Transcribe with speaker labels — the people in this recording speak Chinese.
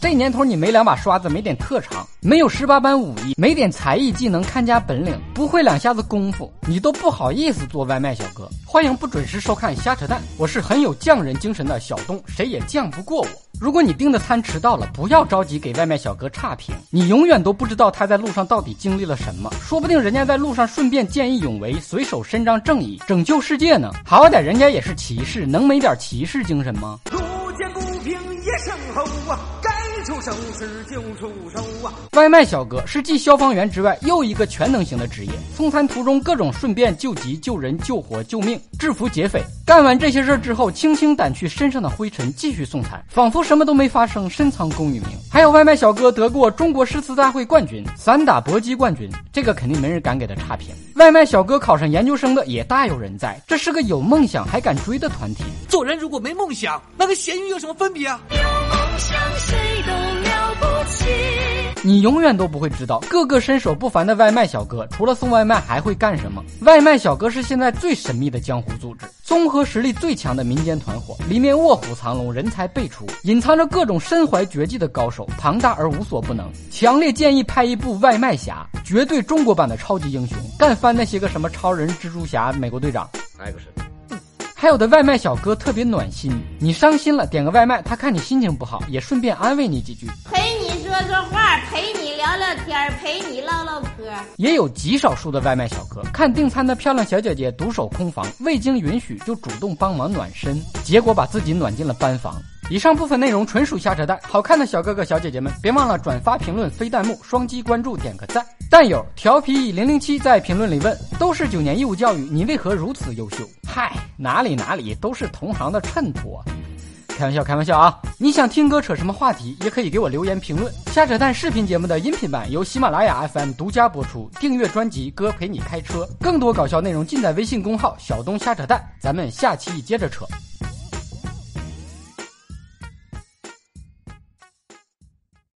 Speaker 1: 这年头，你没两把刷子，没点特长，没有十八般武艺，没点才艺技能看家本领，不会两下子功夫，你都不好意思做外卖小哥。欢迎不准时收看瞎扯淡，我是很有匠人精神的小东，谁也犟不过我。如果你订的餐迟到了，不要着急给外卖小哥差评，你永远都不知道他在路上到底经历了什么，说不定人家在路上顺便见义勇为，随手伸张正义，拯救世界呢。好歹人家也是骑士，能没点骑士精神吗？路见不平一声吼啊！出手时就出手啊！外卖小哥是继消防员之外又一个全能型的职业，送餐途中各种顺便救急、救人、救火、救命，制服劫匪。干完这些事儿之后，轻轻掸去身上的灰尘，继续送餐，仿佛什么都没发生，深藏功与名。还有外卖小哥得过中国诗词大会冠军、散打搏击冠军，这个肯定没人敢给他差评。外卖小哥考上研究生的也大有人在，这是个有梦想还敢追的团体。
Speaker 2: 做人如果没梦想，那跟咸鱼有什么分别啊？
Speaker 1: 你永远都不会知道，个个身手不凡的外卖小哥，除了送外卖还会干什么？外卖小哥是现在最神秘的江湖组织，综合实力最强的民间团伙，里面卧虎藏龙，人才辈出，隐藏着各种身怀绝技的高手，庞大而无所不能。强烈建议拍一部《外卖侠》，绝对中国版的超级英雄，干翻那些个什么超人、蜘蛛侠、美国队长。哪个是？还有的外卖小哥特别暖心，你伤心了点个外卖，他看你心情不好，也顺便安慰你几句，
Speaker 3: 陪你说说话，陪你聊聊天，陪你唠唠嗑。
Speaker 1: 也有极少数的外卖小哥，看订餐的漂亮小姐姐独守空房，未经允许就主动帮忙暖身，结果把自己暖进了班房。以上部分内容纯属瞎扯淡，好看的小哥哥小姐姐们，别忘了转发、评论、飞弹幕、双击关注、点个赞。弹友调皮零零七在评论里问：都是九年义务教育，你为何如此优秀？嗨，哪里哪里都是同行的衬托，开玩笑开玩笑啊！你想听哥扯什么话题，也可以给我留言评论。瞎扯淡视频节目的音频版由喜马拉雅 FM 独家播出，订阅专辑哥陪你开车，更多搞笑内容尽在微信公号小东瞎扯淡。咱们下期接着扯。